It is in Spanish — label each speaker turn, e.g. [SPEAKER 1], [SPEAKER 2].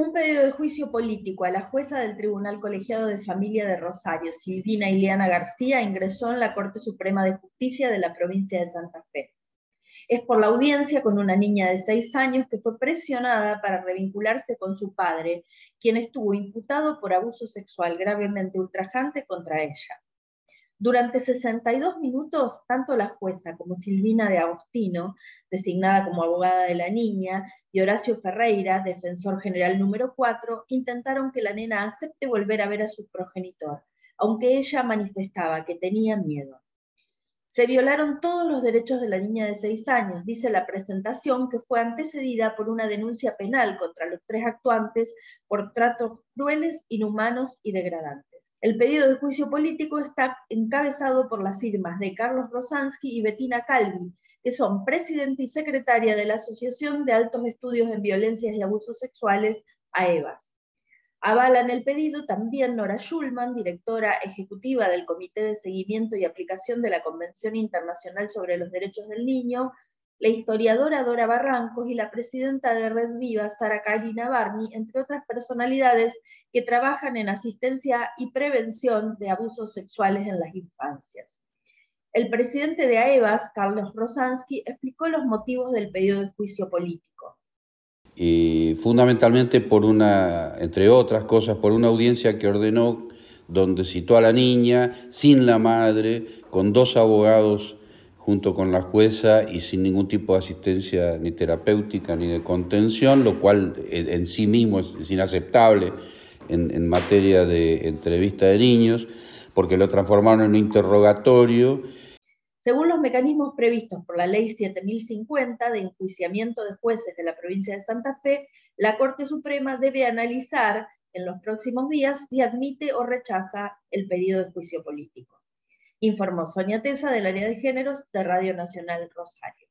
[SPEAKER 1] Un pedido de juicio político a la jueza del Tribunal Colegiado de Familia de Rosario, Silvina Ileana García, ingresó en la Corte Suprema de Justicia de la provincia de Santa Fe. Es por la audiencia con una niña de seis años que fue presionada para revincularse con su padre, quien estuvo imputado por abuso sexual gravemente ultrajante contra ella. Durante 62 minutos, tanto la jueza como Silvina de Agostino, designada como abogada de la niña, y Horacio Ferreira, defensor general número 4, intentaron que la nena acepte volver a ver a su progenitor, aunque ella manifestaba que tenía miedo. Se violaron todos los derechos de la niña de 6 años, dice la presentación, que fue antecedida por una denuncia penal contra los tres actuantes por tratos crueles, inhumanos y degradantes. El pedido de juicio político está encabezado por las firmas de Carlos Rosansky y Bettina Calvi, que son presidenta y secretaria de la Asociación de Altos Estudios en Violencias y Abusos Sexuales, AEVAS. Avalan el pedido también Nora Schulman, directora ejecutiva del Comité de Seguimiento y Aplicación de la Convención Internacional sobre los Derechos del Niño, la historiadora Dora Barrancos y la presidenta de Red Viva, Sara Karina Barney, entre otras personalidades que trabajan en asistencia y prevención de abusos sexuales en las infancias. El presidente de AEVAS, Carlos Rosansky, explicó los motivos del pedido de juicio político.
[SPEAKER 2] Y fundamentalmente por una, entre otras cosas, por una audiencia que ordenó donde citó a la niña sin la madre, con dos abogados junto con la jueza y sin ningún tipo de asistencia ni terapéutica ni de contención, lo cual en sí mismo es, inaceptable en, materia de entrevista de niños, porque lo transformaron en un interrogatorio.
[SPEAKER 1] Según los mecanismos previstos por la Ley 7050 de enjuiciamiento de jueces de la provincia de Santa Fe, la Corte Suprema debe analizar en los próximos días si admite o rechaza el pedido de juicio político informó Sonia Tesa del área de géneros de Radio Nacional Rosario.